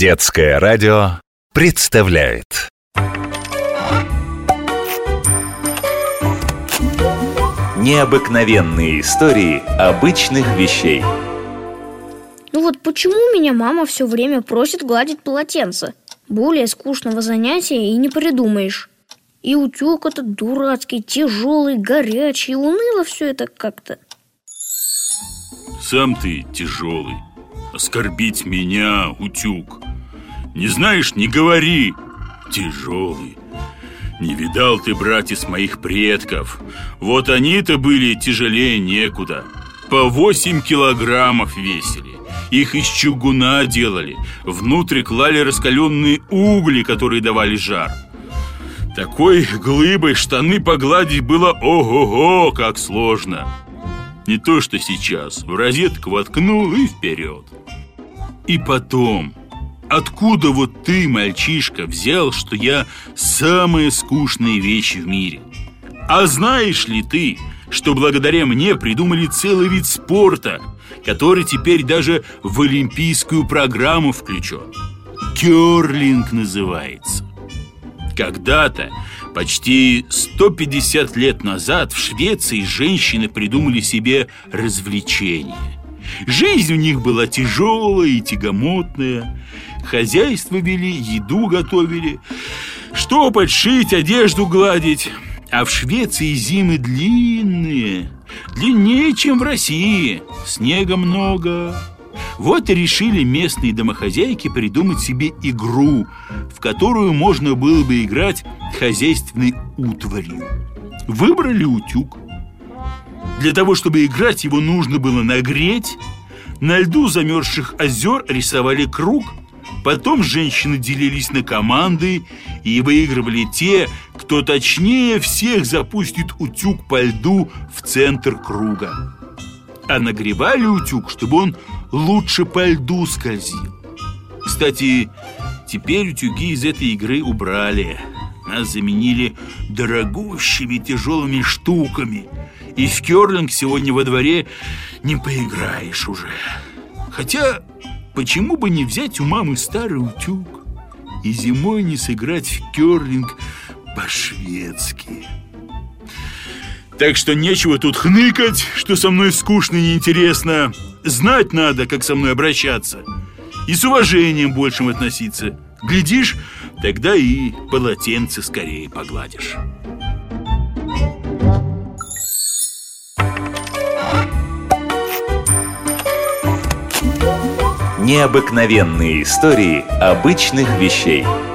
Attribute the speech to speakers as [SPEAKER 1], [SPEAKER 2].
[SPEAKER 1] Детское радио представляет. Необыкновенные истории обычных вещей.
[SPEAKER 2] Ну вот почему меня мама все время просит гладить полотенце? Более скучного занятия и не придумаешь. И утюг этот дурацкий, тяжелый, горячий, уныло все это как-то.
[SPEAKER 3] Сам ты тяжелый Оскорбить меня, утюг Не знаешь, не говори. Тяжелый. Не видал ты, братец, моих предков. Вот они-то были тяжелее некуда. По 8 килограммов весили. Их из чугуна делали. Внутрь клали раскаленные угли, которые давали жар. Такой глыбой штаны погладить было ого-го, как сложно. Не то, что сейчас. В розетку воткнул и вперед. И потом Откуда вот ты, мальчишка, взял, что я самые скучные вещи в мире? А знаешь ли ты, что благодаря мне придумали целый вид спорта, который теперь даже в олимпийскую программу включен? Керлинг называется. Когда-то, почти 150 лет назад, в Швеции женщины придумали себе развлечение. Жизнь у них была тяжелая и тягомотная. Хозяйство вели, еду готовили, что подшить, одежду гладить. А в Швеции зимы длинные, длиннее, чем в России. Снега много, вот и решили местные домохозяйки придумать себе игру, в которую можно было бы играть хозяйственной утварью. Выбрали утюг. Для того, чтобы играть, его нужно было нагреть. На льду замерзших озер рисовали круг. Потом женщины делились на команды и выигрывали те, кто точнее всех запустит утюг по льду в центр круга. А нагревали утюг, чтобы он лучше по льду скользил Кстати, теперь утюги из этой игры убрали Нас заменили дорогущими тяжелыми штуками И в керлинг сегодня во дворе не поиграешь уже Хотя, почему бы не взять у мамы старый утюг И зимой не сыграть в керлинг по-шведски так что нечего тут хныкать, что со мной скучно и неинтересно. Знать надо, как со мной обращаться. И с уважением большим относиться. Глядишь, тогда и полотенце скорее погладишь.
[SPEAKER 1] Необыкновенные истории обычных вещей –